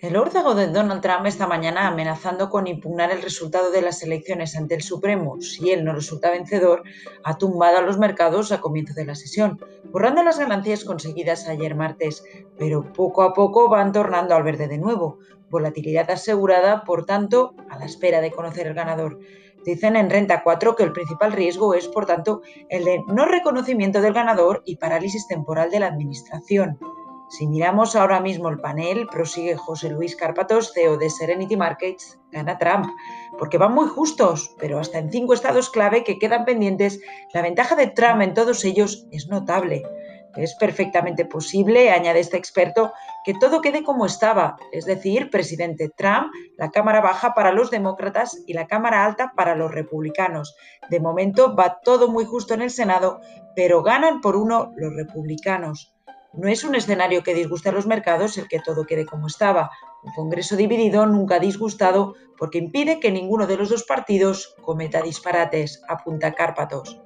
El órdago de Donald Trump esta mañana amenazando con impugnar el resultado de las elecciones ante el Supremo si él no resulta vencedor, ha tumbado a los mercados a comienzo de la sesión, borrando las ganancias conseguidas ayer martes, pero poco a poco van tornando al verde de nuevo. Volatilidad asegurada, por tanto, a la espera de conocer el ganador. Dicen en Renta 4 que el principal riesgo es, por tanto, el de no reconocimiento del ganador y parálisis temporal de la administración. Si miramos ahora mismo el panel, prosigue José Luis Carpatos, CEO de Serenity Markets, gana Trump, porque van muy justos, pero hasta en cinco estados clave que quedan pendientes, la ventaja de Trump en todos ellos es notable. Es perfectamente posible, añade este experto, que todo quede como estaba, es decir, presidente Trump, la Cámara Baja para los demócratas y la Cámara Alta para los republicanos. De momento va todo muy justo en el Senado, pero ganan por uno los republicanos. No es un escenario que disguste a los mercados el que todo quede como estaba. Un Congreso dividido nunca ha disgustado porque impide que ninguno de los dos partidos cometa disparates, apunta Cárpatos.